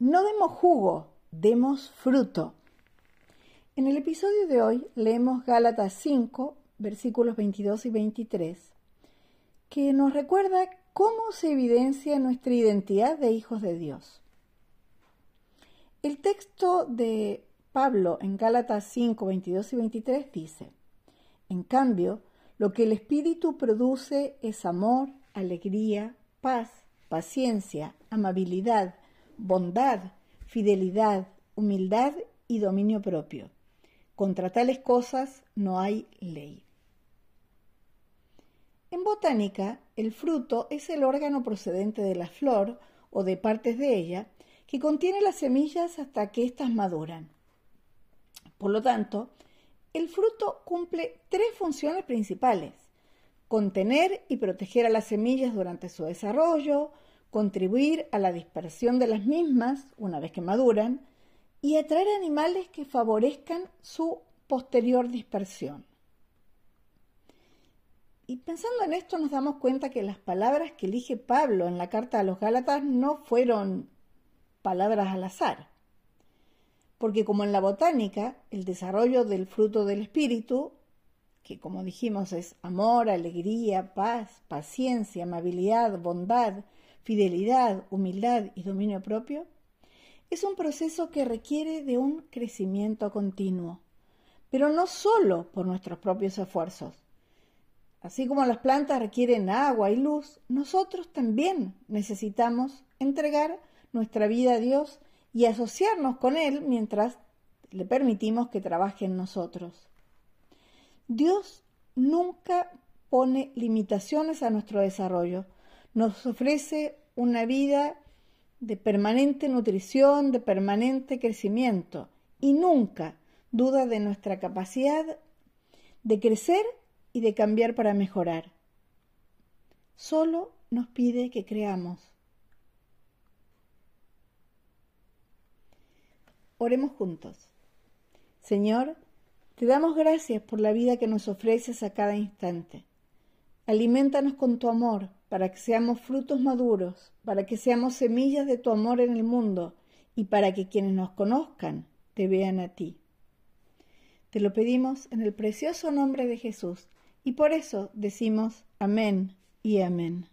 No demos jugo, demos fruto. En el episodio de hoy leemos Gálatas 5, versículos 22 y 23, que nos recuerda cómo se evidencia nuestra identidad de hijos de Dios. El texto de Pablo en Gálatas 5, 22 y 23 dice, En cambio, lo que el Espíritu produce es amor, alegría, paz, paciencia, amabilidad, bondad, fidelidad, humildad y dominio propio. Contra tales cosas no hay ley. En botánica, el fruto es el órgano procedente de la flor o de partes de ella que contiene las semillas hasta que éstas maduran. Por lo tanto, el fruto cumple tres funciones principales. Contener y proteger a las semillas durante su desarrollo, contribuir a la dispersión de las mismas una vez que maduran y atraer animales que favorezcan su posterior dispersión. Y pensando en esto nos damos cuenta que las palabras que elige Pablo en la carta a los Gálatas no fueron palabras al azar. Porque como en la botánica, el desarrollo del fruto del espíritu, que como dijimos es amor, alegría, paz, paciencia, amabilidad, bondad, fidelidad, humildad y dominio propio, es un proceso que requiere de un crecimiento continuo, pero no solo por nuestros propios esfuerzos, Así como las plantas requieren agua y luz, nosotros también necesitamos entregar nuestra vida a Dios y asociarnos con Él mientras le permitimos que trabaje en nosotros. Dios nunca pone limitaciones a nuestro desarrollo. Nos ofrece una vida de permanente nutrición, de permanente crecimiento y nunca duda de nuestra capacidad de crecer y de cambiar para mejorar. Solo nos pide que creamos. Oremos juntos. Señor, te damos gracias por la vida que nos ofreces a cada instante. Aliméntanos con tu amor para que seamos frutos maduros, para que seamos semillas de tu amor en el mundo y para que quienes nos conozcan te vean a ti. Te lo pedimos en el precioso nombre de Jesús y por eso decimos amén y amén.